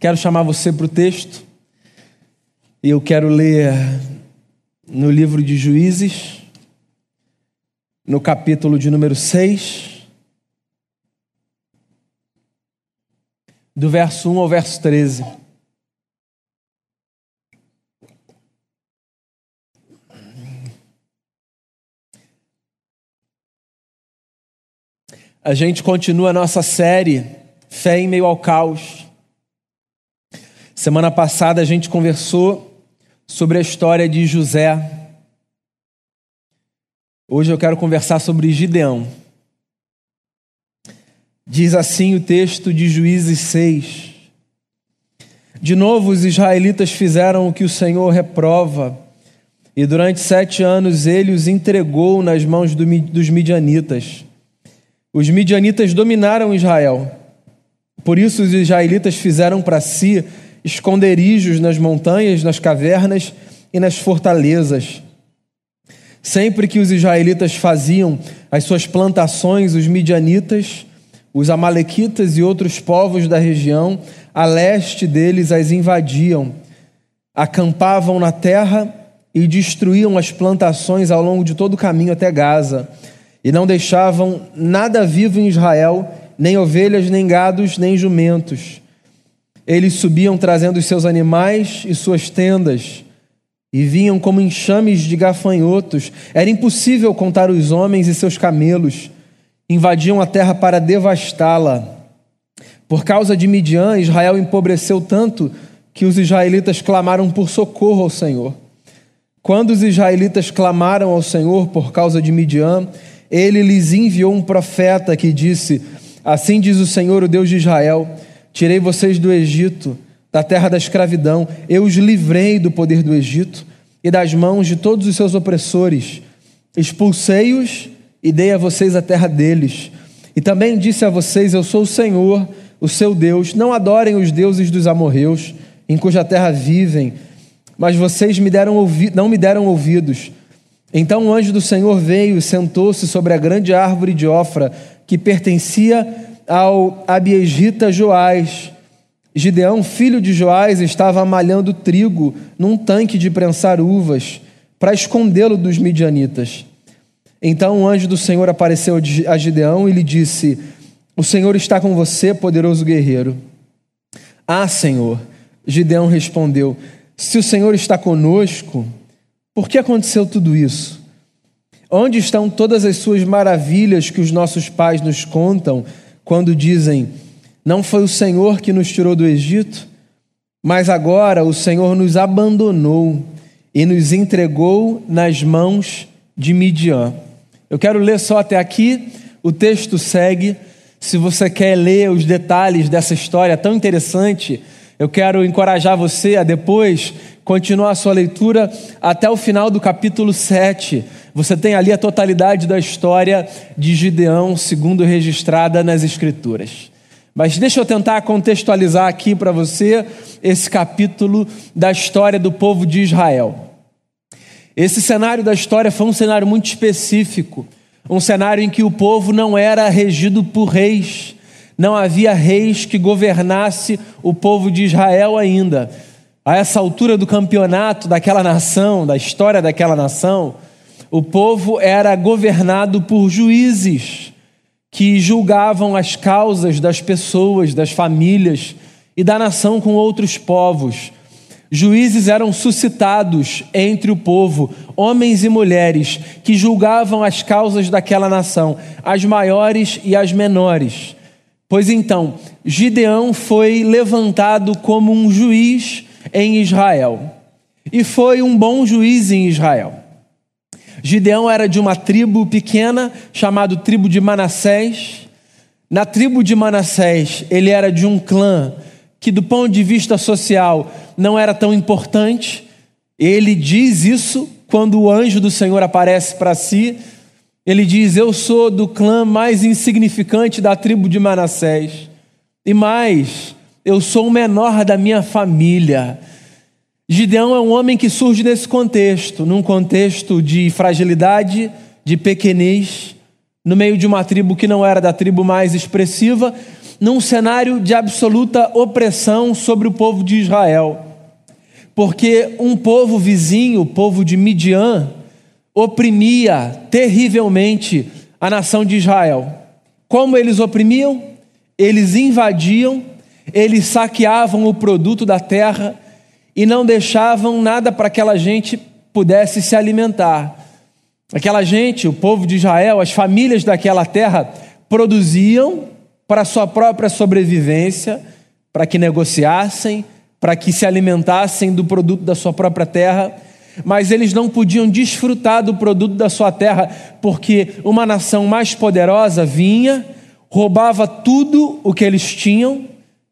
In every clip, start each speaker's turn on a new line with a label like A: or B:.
A: Quero chamar você para o texto. E eu quero ler no livro de Juízes, no capítulo de número 6, do verso 1 ao verso 13. A gente continua a nossa série Fé em meio ao caos. Semana passada a gente conversou sobre a história de José. Hoje eu quero conversar sobre Gideão. Diz assim o texto de Juízes 6. De novo, os israelitas fizeram o que o Senhor reprova, e durante sete anos ele os entregou nas mãos dos midianitas. Os midianitas dominaram Israel. Por isso, os israelitas fizeram para si esconderijos nas montanhas, nas cavernas e nas fortalezas. Sempre que os israelitas faziam as suas plantações, os midianitas, os amalequitas e outros povos da região a leste deles as invadiam, acampavam na terra e destruíam as plantações ao longo de todo o caminho até Gaza, e não deixavam nada vivo em Israel, nem ovelhas, nem gados, nem jumentos eles subiam trazendo os seus animais e suas tendas, e vinham como enxames de gafanhotos. Era impossível contar os homens e seus camelos. Invadiam a terra para devastá-la. Por causa de Midian, Israel empobreceu tanto que os israelitas clamaram por socorro ao Senhor. Quando os israelitas clamaram ao Senhor por causa de Midian, ele lhes enviou um profeta que disse: Assim diz o Senhor, o Deus de Israel Tirei vocês do Egito, da terra da escravidão. Eu os livrei do poder do Egito e das mãos de todos os seus opressores. Expulsei-os e dei a vocês a terra deles. E também disse a vocês: Eu sou o Senhor, o seu Deus. Não adorem os deuses dos amorreus, em cuja terra vivem. Mas vocês me deram ouvi não me deram ouvidos. Então o anjo do Senhor veio e sentou-se sobre a grande árvore de Ofra, que pertencia ao Abiegita Joás. Gideão, filho de Joás, estava malhando trigo num tanque de prensar uvas para escondê-lo dos midianitas. Então o anjo do Senhor apareceu a Gideão e lhe disse: O Senhor está com você, poderoso guerreiro. Ah, Senhor, Gideão respondeu: Se o Senhor está conosco, por que aconteceu tudo isso? Onde estão todas as suas maravilhas que os nossos pais nos contam? Quando dizem: Não foi o Senhor que nos tirou do Egito, mas agora o Senhor nos abandonou e nos entregou nas mãos de Midian. Eu quero ler só até aqui, o texto segue. Se você quer ler os detalhes dessa história tão interessante, eu quero encorajar você a depois continuar a sua leitura até o final do capítulo 7 você tem ali a totalidade da história de Gideão, segundo registrada nas Escrituras. Mas deixa eu tentar contextualizar aqui para você esse capítulo da história do povo de Israel. Esse cenário da história foi um cenário muito específico, um cenário em que o povo não era regido por reis, não havia reis que governasse o povo de Israel ainda. A essa altura do campeonato daquela nação, da história daquela nação, o povo era governado por juízes que julgavam as causas das pessoas, das famílias e da nação com outros povos. Juízes eram suscitados entre o povo, homens e mulheres, que julgavam as causas daquela nação, as maiores e as menores. Pois então, Gideão foi levantado como um juiz em Israel. E foi um bom juiz em Israel. Gideão era de uma tribo pequena, chamada tribo de Manassés. Na tribo de Manassés, ele era de um clã que, do ponto de vista social, não era tão importante. Ele diz isso quando o anjo do Senhor aparece para si. Ele diz: Eu sou do clã mais insignificante da tribo de Manassés. E mais, eu sou o menor da minha família. Gideão é um homem que surge nesse contexto, num contexto de fragilidade, de pequenez, no meio de uma tribo que não era da tribo mais expressiva, num cenário de absoluta opressão sobre o povo de Israel. Porque um povo vizinho, o povo de Midian, oprimia terrivelmente a nação de Israel. Como eles oprimiam? Eles invadiam, eles saqueavam o produto da terra e não deixavam nada para aquela gente pudesse se alimentar. Aquela gente, o povo de Israel, as famílias daquela terra produziam para sua própria sobrevivência, para que negociassem, para que se alimentassem do produto da sua própria terra, mas eles não podiam desfrutar do produto da sua terra, porque uma nação mais poderosa vinha, roubava tudo o que eles tinham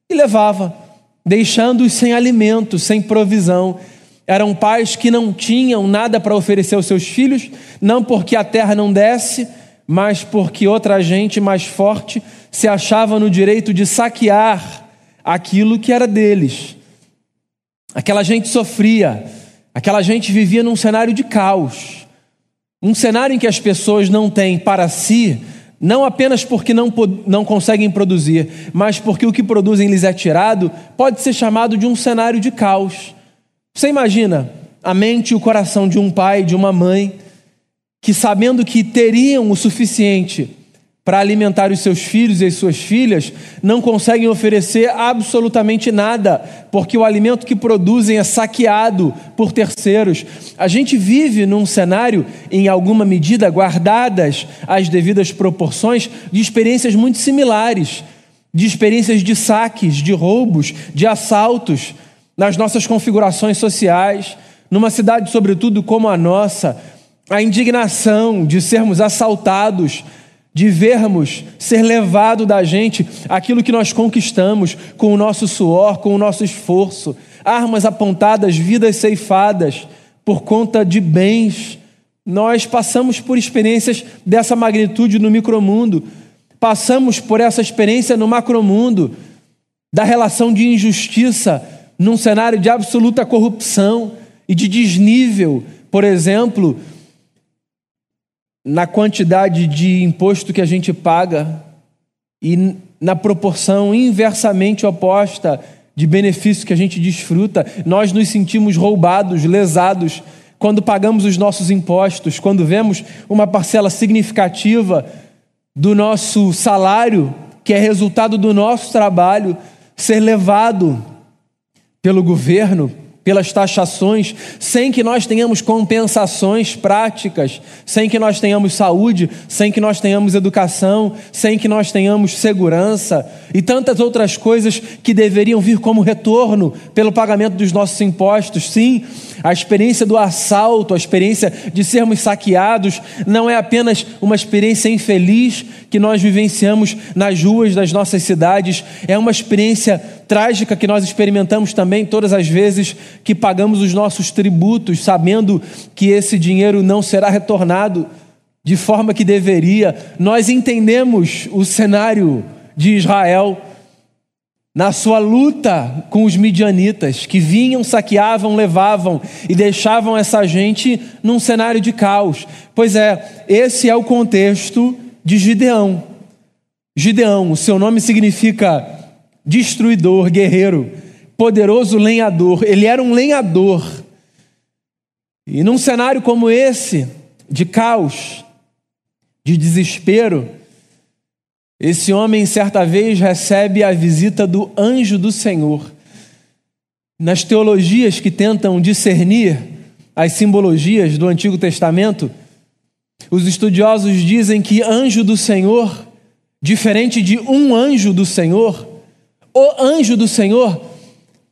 A: e levava, deixando-os sem alimento, sem provisão. Eram pais que não tinham nada para oferecer aos seus filhos, não porque a terra não desce, mas porque outra gente mais forte se achava no direito de saquear aquilo que era deles. Aquela gente sofria, aquela gente vivia num cenário de caos, um cenário em que as pessoas não têm para si, não apenas porque não, não conseguem produzir, mas porque o que produzem lhes é tirado, pode ser chamado de um cenário de caos. Você imagina a mente e o coração de um pai, de uma mãe, que sabendo que teriam o suficiente para alimentar os seus filhos e as suas filhas, não conseguem oferecer absolutamente nada, porque o alimento que produzem é saqueado por terceiros. A gente vive num cenário, em alguma medida, guardadas as devidas proporções, de experiências muito similares, de experiências de saques, de roubos, de assaltos nas nossas configurações sociais, numa cidade, sobretudo como a nossa, a indignação de sermos assaltados, de vermos ser levado da gente aquilo que nós conquistamos com o nosso suor, com o nosso esforço, armas apontadas, vidas ceifadas por conta de bens. Nós passamos por experiências dessa magnitude no micromundo, passamos por essa experiência no macromundo, da relação de injustiça num cenário de absoluta corrupção e de desnível, por exemplo, na quantidade de imposto que a gente paga e na proporção inversamente oposta de benefício que a gente desfruta, nós nos sentimos roubados, lesados quando pagamos os nossos impostos, quando vemos uma parcela significativa do nosso salário, que é resultado do nosso trabalho, ser levado pelo governo, pelas taxações, sem que nós tenhamos compensações práticas, sem que nós tenhamos saúde, sem que nós tenhamos educação, sem que nós tenhamos segurança e tantas outras coisas que deveriam vir como retorno pelo pagamento dos nossos impostos. Sim, a experiência do assalto, a experiência de sermos saqueados, não é apenas uma experiência infeliz que nós vivenciamos nas ruas das nossas cidades, é uma experiência trágica que nós experimentamos também todas as vezes que pagamos os nossos tributos, sabendo que esse dinheiro não será retornado de forma que deveria. Nós entendemos o cenário de Israel na sua luta com os midianitas, que vinham, saqueavam, levavam e deixavam essa gente num cenário de caos. Pois é, esse é o contexto de Gideão. Gideão, o seu nome significa destruidor, guerreiro, poderoso lenhador. Ele era um lenhador. E num cenário como esse, de caos, de desespero, esse homem certa vez recebe a visita do anjo do Senhor. Nas teologias que tentam discernir as simbologias do Antigo Testamento, os estudiosos dizem que anjo do Senhor, diferente de um anjo do Senhor, o anjo do Senhor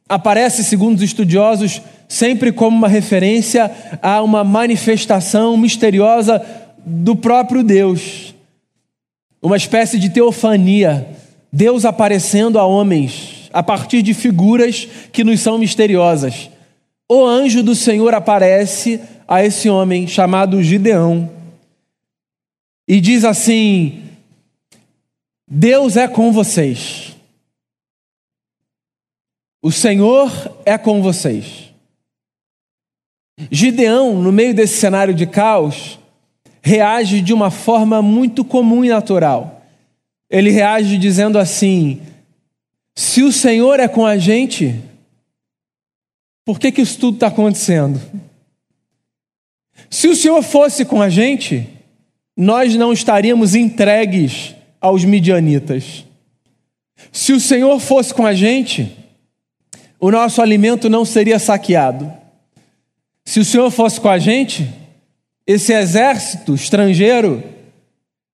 A: aparece, segundo os estudiosos, sempre como uma referência a uma manifestação misteriosa do próprio Deus, uma espécie de teofania, Deus aparecendo a homens a partir de figuras que nos são misteriosas. O anjo do Senhor aparece a esse homem chamado Gideão e diz assim: Deus é com vocês. O Senhor é com vocês. Gideão, no meio desse cenário de caos, reage de uma forma muito comum e natural. ele reage dizendo assim: se o Senhor é com a gente, por que, que isso tudo está acontecendo? Se o Senhor fosse com a gente, nós não estaríamos entregues aos midianitas. Se o Senhor fosse com a gente, o nosso alimento não seria saqueado. Se o Senhor fosse com a gente, esse exército estrangeiro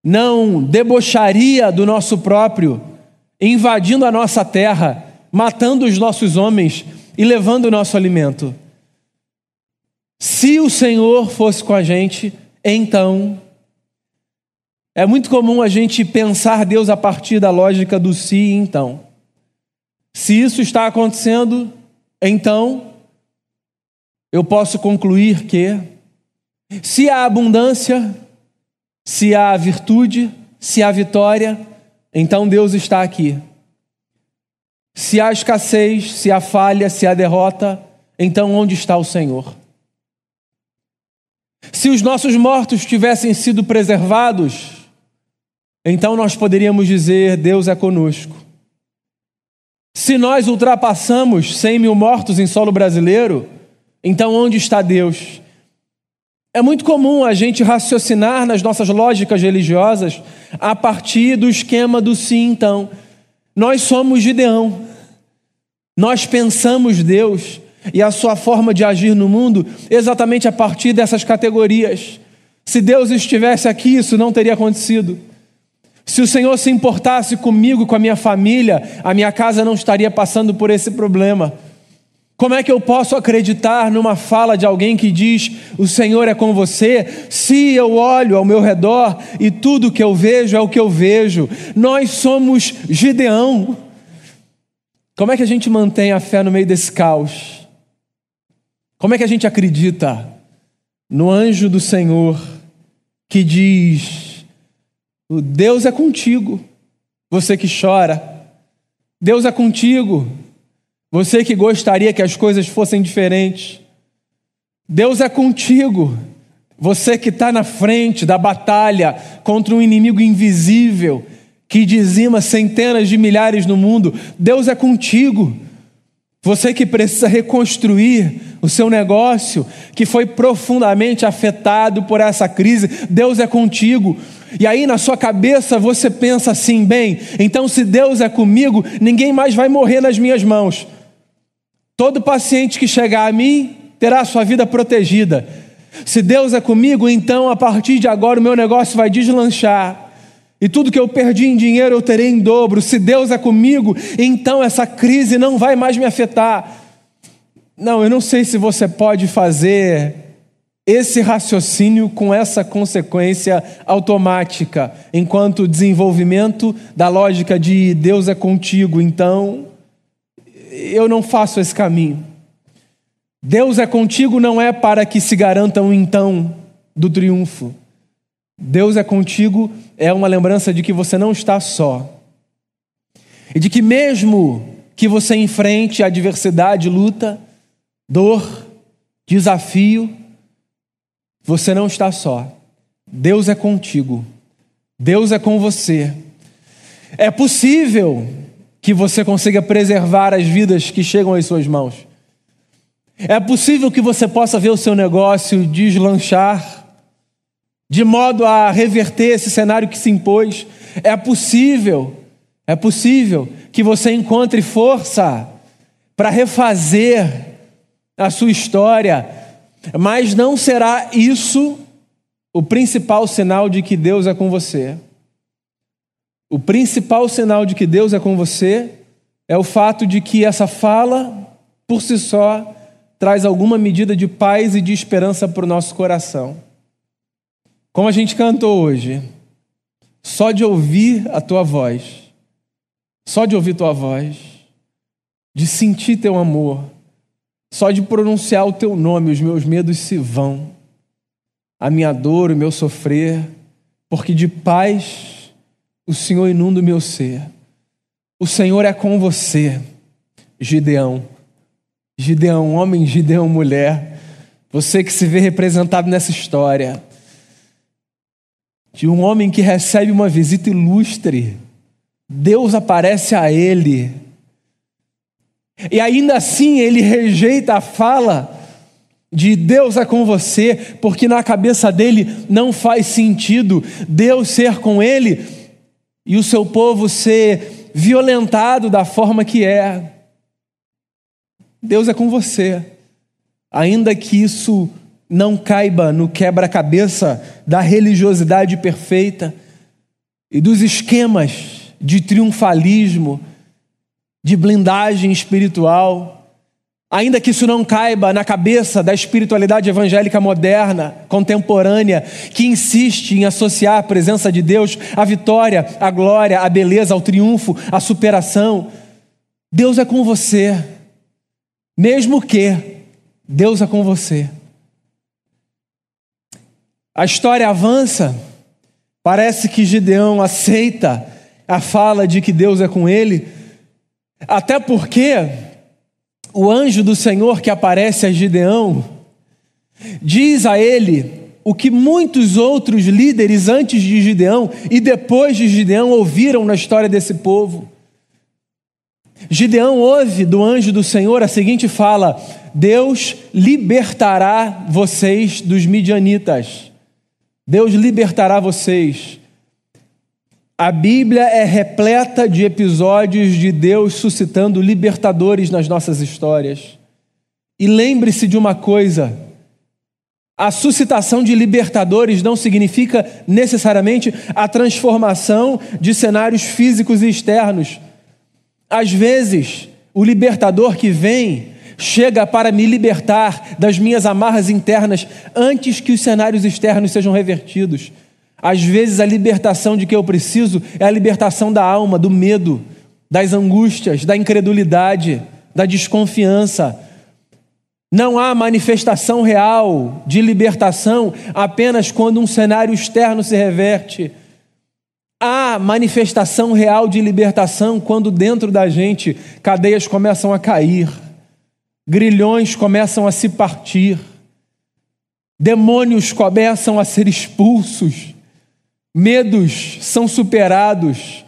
A: não debocharia do nosso próprio, invadindo a nossa terra, matando os nossos homens e levando o nosso alimento. Se o Senhor fosse com a gente, então. É muito comum a gente pensar Deus a partir da lógica do se e então. Se isso está acontecendo, então eu posso concluir que se há abundância, se há virtude, se há vitória, então Deus está aqui. Se há escassez, se há falha, se há derrota, então onde está o Senhor? Se os nossos mortos tivessem sido preservados, então nós poderíamos dizer: Deus é conosco. Se nós ultrapassamos 100 mil mortos em solo brasileiro, então onde está Deus? É muito comum a gente raciocinar nas nossas lógicas religiosas a partir do esquema do sim, então. Nós somos Gideão. Nós pensamos Deus e a sua forma de agir no mundo exatamente a partir dessas categorias. Se Deus estivesse aqui, isso não teria acontecido. Se o Senhor se importasse comigo, com a minha família, a minha casa não estaria passando por esse problema. Como é que eu posso acreditar numa fala de alguém que diz: O Senhor é com você, se eu olho ao meu redor e tudo que eu vejo é o que eu vejo? Nós somos Gideão. Como é que a gente mantém a fé no meio desse caos? Como é que a gente acredita no anjo do Senhor que diz: Deus é contigo, você que chora. Deus é contigo, você que gostaria que as coisas fossem diferentes. Deus é contigo, você que está na frente da batalha contra um inimigo invisível que dizima centenas de milhares no mundo. Deus é contigo. Você que precisa reconstruir o seu negócio, que foi profundamente afetado por essa crise, Deus é contigo. E aí na sua cabeça você pensa assim: bem, então se Deus é comigo, ninguém mais vai morrer nas minhas mãos. Todo paciente que chegar a mim terá a sua vida protegida. Se Deus é comigo, então a partir de agora o meu negócio vai deslanchar. E tudo que eu perdi em dinheiro eu terei em dobro. Se Deus é comigo, então essa crise não vai mais me afetar. Não, eu não sei se você pode fazer esse raciocínio com essa consequência automática, enquanto desenvolvimento da lógica de Deus é contigo, então eu não faço esse caminho. Deus é contigo não é para que se garanta um então do triunfo. Deus é contigo é uma lembrança de que você não está só. E de que mesmo que você enfrente adversidade, luta, dor, desafio, você não está só. Deus é contigo. Deus é com você. É possível que você consiga preservar as vidas que chegam às suas mãos. É possível que você possa ver o seu negócio deslanchar, de modo a reverter esse cenário que se impôs. É possível, é possível que você encontre força para refazer a sua história, mas não será isso o principal sinal de que Deus é com você. O principal sinal de que Deus é com você é o fato de que essa fala, por si só, traz alguma medida de paz e de esperança para o nosso coração. Como a gente cantou hoje, só de ouvir a tua voz, só de ouvir tua voz, de sentir teu amor, só de pronunciar o teu nome, os meus medos se vão. A minha dor, o meu sofrer, porque de paz o Senhor inunda o meu ser. O Senhor é com você, Gideão. Gideão, homem, Gideão, mulher. Você que se vê representado nessa história. De um homem que recebe uma visita ilustre Deus aparece a ele. E ainda assim ele rejeita a fala de Deus é com você, porque na cabeça dele não faz sentido Deus ser com ele e o seu povo ser violentado da forma que é. Deus é com você, ainda que isso não caiba no quebra-cabeça da religiosidade perfeita e dos esquemas de triunfalismo, de blindagem espiritual. Ainda que isso não caiba na cabeça da espiritualidade evangélica moderna, contemporânea, que insiste em associar a presença de Deus à vitória, à glória, à beleza, ao triunfo, à superação. Deus é com você, mesmo que Deus é com você. A história avança, parece que Gideão aceita a fala de que Deus é com ele, até porque o anjo do Senhor que aparece a Gideão diz a ele o que muitos outros líderes antes de Gideão e depois de Gideão ouviram na história desse povo. Gideão ouve do anjo do Senhor a seguinte fala: Deus libertará vocês dos midianitas. Deus libertará vocês. A Bíblia é repleta de episódios de Deus suscitando libertadores nas nossas histórias. E lembre-se de uma coisa: a suscitação de libertadores não significa necessariamente a transformação de cenários físicos e externos. Às vezes, o libertador que vem chega para me libertar das minhas amarras internas antes que os cenários externos sejam revertidos. Às vezes a libertação de que eu preciso é a libertação da alma, do medo, das angústias, da incredulidade, da desconfiança. Não há manifestação real de libertação apenas quando um cenário externo se reverte. Há manifestação real de libertação quando dentro da gente cadeias começam a cair, grilhões começam a se partir, demônios começam a ser expulsos medos são superados,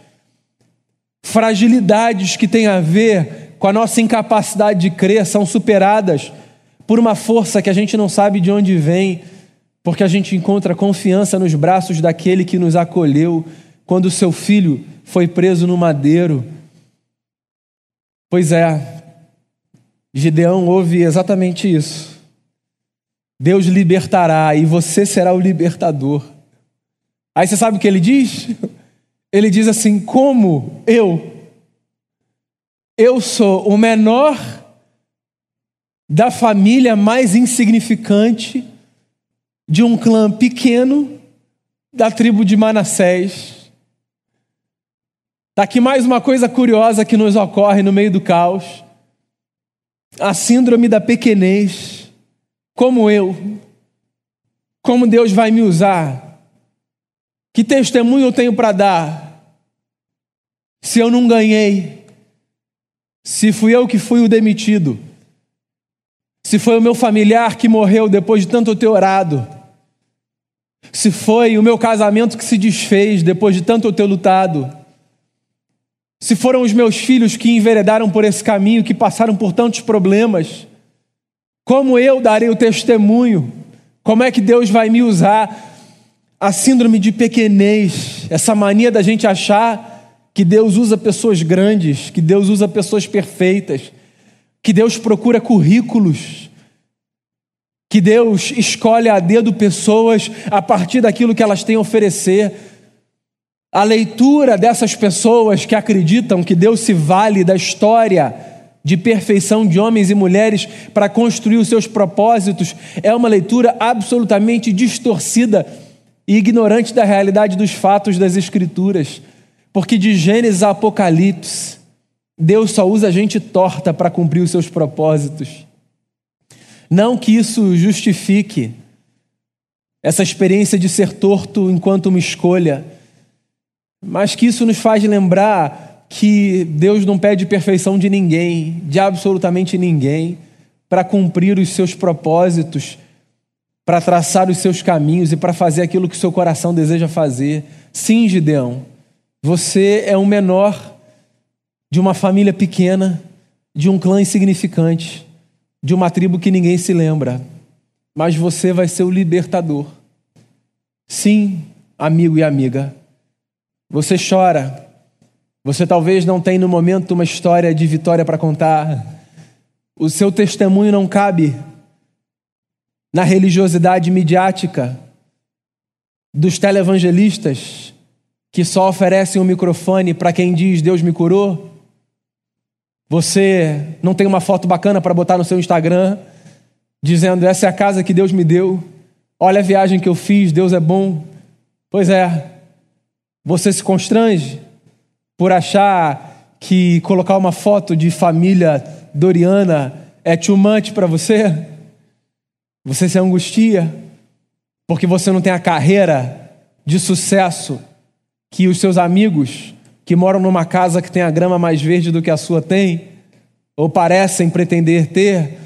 A: fragilidades que têm a ver com a nossa incapacidade de crer são superadas por uma força que a gente não sabe de onde vem, porque a gente encontra confiança nos braços daquele que nos acolheu quando seu filho foi preso no madeiro. Pois é, Gideão ouve exatamente isso. Deus libertará e você será o libertador. Aí você sabe o que ele diz? Ele diz assim: Como eu, eu sou o menor da família mais insignificante de um clã pequeno da tribo de Manassés. Está aqui mais uma coisa curiosa que nos ocorre no meio do caos. A síndrome da pequenez. Como eu, como Deus vai me usar que testemunho eu tenho para dar? Se eu não ganhei, se fui eu que fui o demitido, se foi o meu familiar que morreu depois de tanto eu ter orado, se foi o meu casamento que se desfez depois de tanto eu ter lutado, se foram os meus filhos que enveredaram por esse caminho, que passaram por tantos problemas, como eu darei o testemunho? Como é que Deus vai me usar? A síndrome de pequenez, essa mania da gente achar que Deus usa pessoas grandes, que Deus usa pessoas perfeitas, que Deus procura currículos, que Deus escolhe a dedo pessoas a partir daquilo que elas têm a oferecer. A leitura dessas pessoas que acreditam que Deus se vale da história de perfeição de homens e mulheres para construir os seus propósitos é uma leitura absolutamente distorcida e ignorante da realidade dos fatos das Escrituras, porque de Gênesis a Apocalipse, Deus só usa gente torta para cumprir os seus propósitos. Não que isso justifique essa experiência de ser torto enquanto uma escolha, mas que isso nos faz lembrar que Deus não pede perfeição de ninguém, de absolutamente ninguém, para cumprir os seus propósitos para traçar os seus caminhos e para fazer aquilo que o seu coração deseja fazer. Sim, Gideão, Você é o menor de uma família pequena, de um clã insignificante, de uma tribo que ninguém se lembra. Mas você vai ser o libertador. Sim, amigo e amiga. Você chora. Você talvez não tenha no momento uma história de vitória para contar. O seu testemunho não cabe na religiosidade midiática dos televangelistas que só oferecem um microfone para quem diz Deus me curou. Você não tem uma foto bacana para botar no seu Instagram dizendo essa é a casa que Deus me deu. Olha a viagem que eu fiz, Deus é bom. Pois é. Você se constrange por achar que colocar uma foto de família doriana é too much para você? Você se angustia porque você não tem a carreira de sucesso que os seus amigos que moram numa casa que tem a grama mais verde do que a sua têm, ou parecem pretender ter,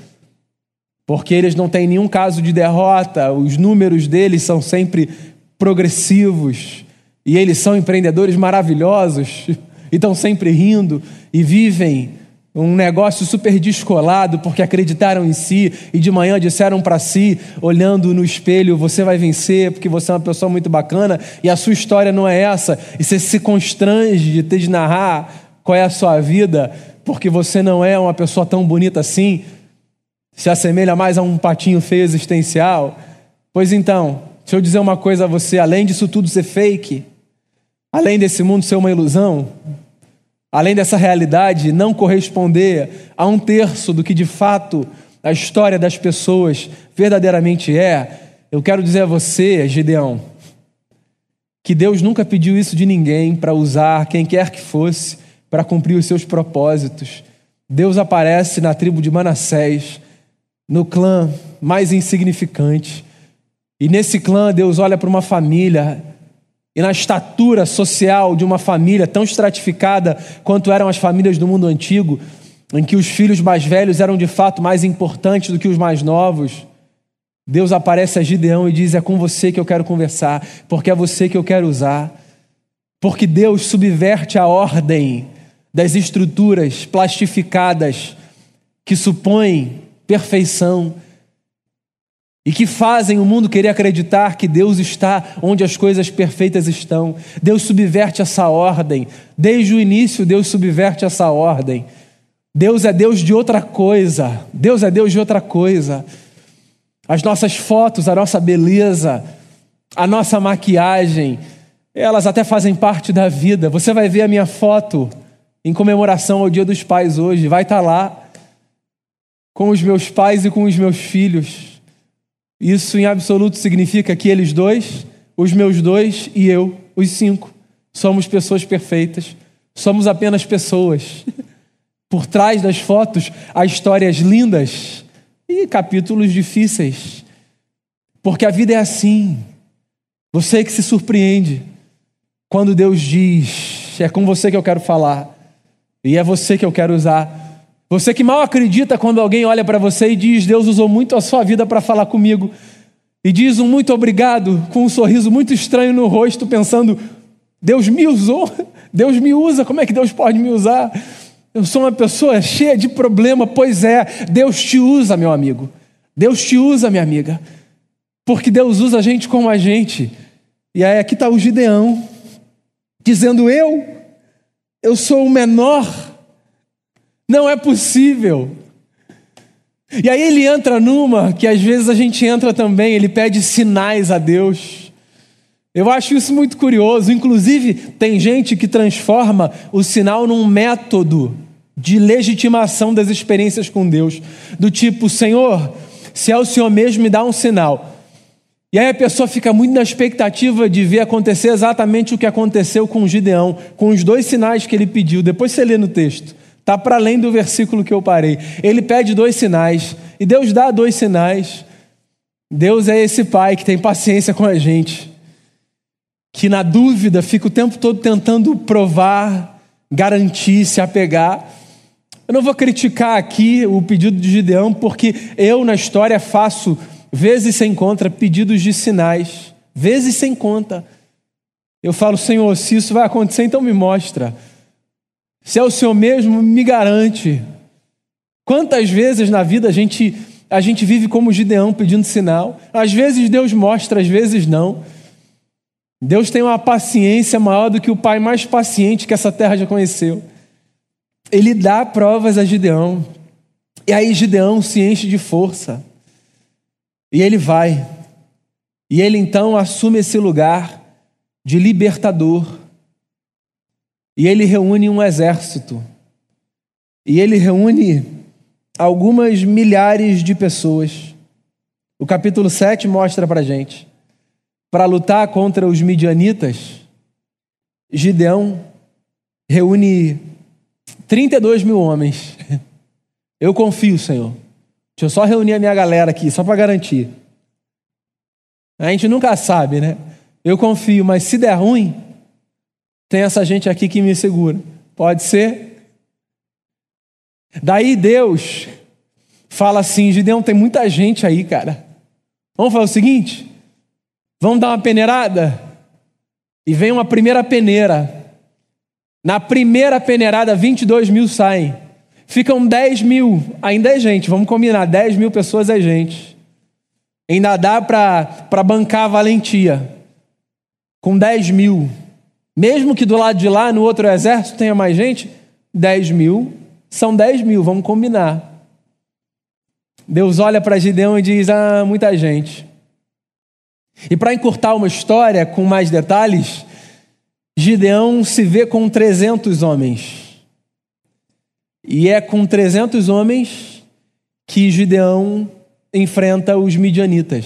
A: porque eles não têm nenhum caso de derrota, os números deles são sempre progressivos, e eles são empreendedores maravilhosos, e estão sempre rindo, e vivem um negócio super descolado porque acreditaram em si e de manhã disseram para si, olhando no espelho, você vai vencer porque você é uma pessoa muito bacana e a sua história não é essa. E você se constrange de ter de narrar qual é a sua vida porque você não é uma pessoa tão bonita assim, se assemelha mais a um patinho feio existencial. Pois então, deixa eu dizer uma coisa a você: além disso tudo ser fake, além desse mundo ser uma ilusão, além dessa realidade não corresponder a um terço do que de fato a história das pessoas verdadeiramente é, eu quero dizer a você, Gideão, que Deus nunca pediu isso de ninguém para usar quem quer que fosse para cumprir os seus propósitos. Deus aparece na tribo de Manassés, no clã mais insignificante. E nesse clã, Deus olha para uma família e na estatura social de uma família tão estratificada quanto eram as famílias do mundo antigo, em que os filhos mais velhos eram de fato mais importantes do que os mais novos, Deus aparece a Gideão e diz: É com você que eu quero conversar, porque é você que eu quero usar. Porque Deus subverte a ordem das estruturas plastificadas que supõem perfeição e que fazem o mundo querer acreditar que Deus está onde as coisas perfeitas estão. Deus subverte essa ordem. Desde o início, Deus subverte essa ordem. Deus é Deus de outra coisa. Deus é Deus de outra coisa. As nossas fotos, a nossa beleza, a nossa maquiagem, elas até fazem parte da vida. Você vai ver a minha foto em comemoração ao Dia dos Pais hoje. Vai estar lá com os meus pais e com os meus filhos. Isso em absoluto significa que eles dois, os meus dois e eu, os cinco, somos pessoas perfeitas, somos apenas pessoas. Por trás das fotos há histórias lindas e capítulos difíceis. Porque a vida é assim. Você que se surpreende quando Deus diz: é com você que eu quero falar, e é você que eu quero usar você que mal acredita quando alguém olha para você e diz: Deus usou muito a sua vida para falar comigo. E diz um muito obrigado com um sorriso muito estranho no rosto, pensando: Deus me usou, Deus me usa, como é que Deus pode me usar? Eu sou uma pessoa cheia de problema, pois é, Deus te usa, meu amigo. Deus te usa, minha amiga. Porque Deus usa a gente como a gente. E aí aqui está o Gideão, dizendo: Eu, eu sou o menor não é possível. E aí ele entra numa que às vezes a gente entra também, ele pede sinais a Deus. Eu acho isso muito curioso. Inclusive, tem gente que transforma o sinal num método de legitimação das experiências com Deus. Do tipo, Senhor, se é o Senhor mesmo, me dá um sinal. E aí a pessoa fica muito na expectativa de ver acontecer exatamente o que aconteceu com Gideão, com os dois sinais que ele pediu. Depois você lê no texto. Está para além do versículo que eu parei. Ele pede dois sinais e Deus dá dois sinais. Deus é esse pai que tem paciência com a gente, que na dúvida fica o tempo todo tentando provar, garantir, se apegar. Eu não vou criticar aqui o pedido de Gideão, porque eu na história faço vezes sem conta pedidos de sinais, vezes sem conta. Eu falo, Senhor, se isso vai acontecer, então me mostra. Se é o Senhor mesmo, me garante. Quantas vezes na vida a gente, a gente vive como Gideão pedindo sinal? Às vezes Deus mostra, às vezes não. Deus tem uma paciência maior do que o pai mais paciente que essa terra já conheceu. Ele dá provas a Gideão. E aí Gideão se enche de força. E ele vai. E ele então assume esse lugar de libertador. E ele reúne um exército. E ele reúne algumas milhares de pessoas. O capítulo 7 mostra para gente. Para lutar contra os midianitas, Gideão reúne 32 mil homens. Eu confio, Senhor. Deixa eu só reunir a minha galera aqui, só para garantir. A gente nunca sabe, né? Eu confio, mas se der ruim, tem essa gente aqui que me segura. Pode ser? Daí Deus fala assim: Gideão, tem muita gente aí, cara. Vamos fazer o seguinte: vamos dar uma peneirada? E vem uma primeira peneira. Na primeira peneirada, 22 mil saem. Ficam 10 mil. Ainda é gente, vamos combinar: 10 mil pessoas é gente. Ainda dá para bancar a valentia. Com 10 mil. Mesmo que do lado de lá, no outro exército, tenha mais gente, 10 mil são 10 mil, vamos combinar. Deus olha para Gideão e diz: Ah, muita gente. E para encurtar uma história com mais detalhes, Gideão se vê com 300 homens. E é com 300 homens que Gideão enfrenta os midianitas.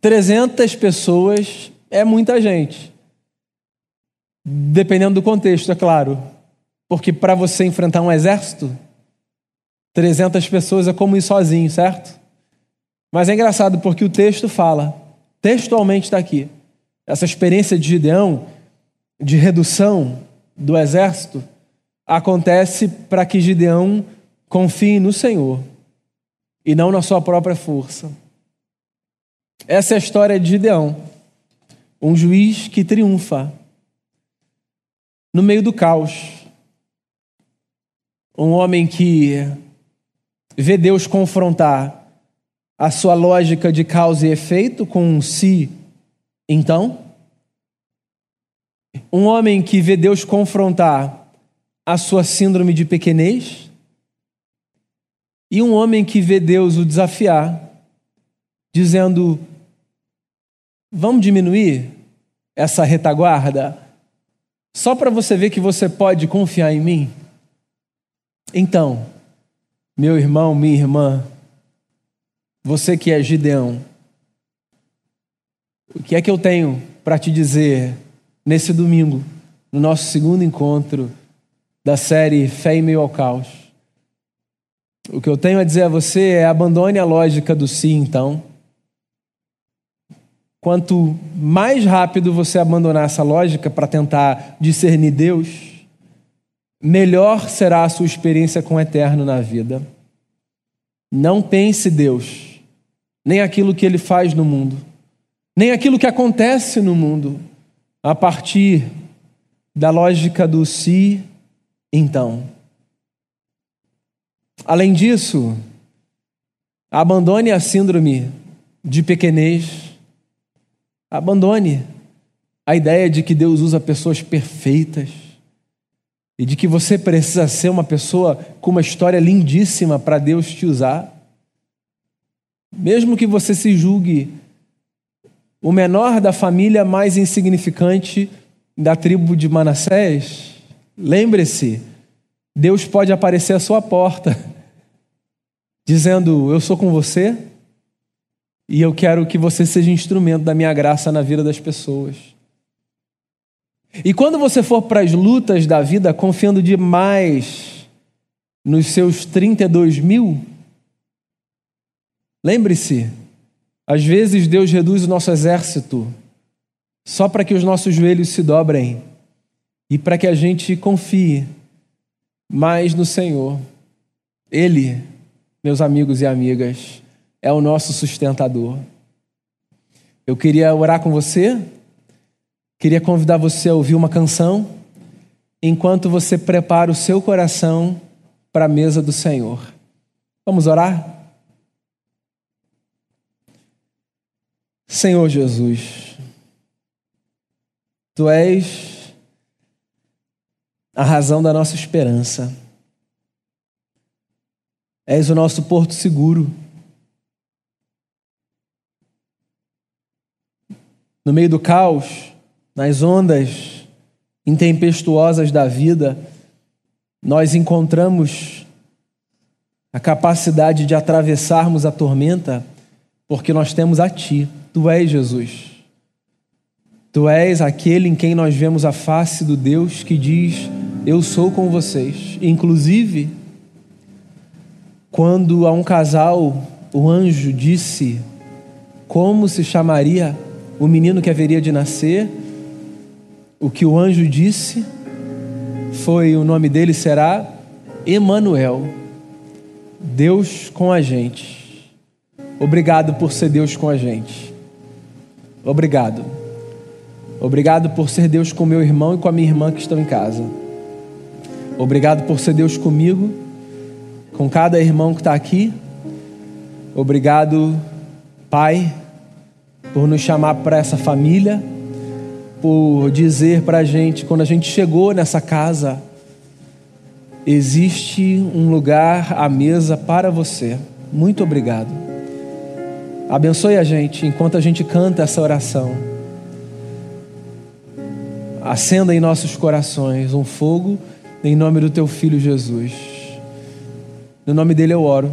A: 300 pessoas é muita gente. Dependendo do contexto, é claro. Porque para você enfrentar um exército, 300 pessoas é como ir sozinho, certo? Mas é engraçado porque o texto fala, textualmente está aqui, essa experiência de Gideão, de redução do exército, acontece para que Gideão confie no Senhor e não na sua própria força. Essa é a história de Gideão, um juiz que triunfa no meio do caos. Um homem que vê Deus confrontar a sua lógica de causa e efeito com um si, então. Um homem que vê Deus confrontar a sua síndrome de pequenez e um homem que vê Deus o desafiar, dizendo: Vamos diminuir essa retaguarda, só para você ver que você pode confiar em mim? Então, meu irmão, minha irmã, você que é Gideão, o que é que eu tenho para te dizer nesse domingo, no nosso segundo encontro da série Fé e Meio ao Caos? O que eu tenho a dizer a você é abandone a lógica do sim, então. Quanto mais rápido você abandonar essa lógica para tentar discernir Deus, melhor será a sua experiência com o eterno na vida. Não pense Deus, nem aquilo que ele faz no mundo, nem aquilo que acontece no mundo, a partir da lógica do se, si, então. Além disso, abandone a síndrome de pequenez, abandone a ideia de que Deus usa pessoas perfeitas e de que você precisa ser uma pessoa com uma história lindíssima para Deus te usar. Mesmo que você se julgue o menor da família mais insignificante da tribo de Manassés, lembre-se, Deus pode aparecer à sua porta, dizendo: Eu sou com você e eu quero que você seja instrumento da minha graça na vida das pessoas. E quando você for para as lutas da vida confiando demais nos seus 32 mil, lembre-se, às vezes Deus reduz o nosso exército só para que os nossos joelhos se dobrem e para que a gente confie mas no Senhor. Ele, meus amigos e amigas, é o nosso sustentador. Eu queria orar com você Queria convidar você a ouvir uma canção enquanto você prepara o seu coração para a mesa do Senhor. Vamos orar? Senhor Jesus, Tu és a razão da nossa esperança, és o nosso porto seguro. No meio do caos, nas ondas intempestuosas da vida, nós encontramos a capacidade de atravessarmos a tormenta, porque nós temos a Ti. Tu és Jesus. Tu és aquele em quem nós vemos a face do Deus que diz: Eu sou com vocês. Inclusive, quando a um casal o anjo disse como se chamaria o menino que haveria de nascer, o que o anjo disse foi: o nome dele será Emanuel, Deus com a gente. Obrigado por ser Deus com a gente. Obrigado. Obrigado por ser Deus com meu irmão e com a minha irmã que estão em casa. Obrigado por ser Deus comigo, com cada irmão que está aqui. Obrigado, Pai, por nos chamar para essa família, por dizer para a gente, quando a gente chegou nessa casa, existe um lugar à mesa para você. Muito obrigado. Abençoe a gente enquanto a gente canta essa oração. Acenda em nossos corações um fogo em nome do teu filho Jesus. No nome dele eu oro.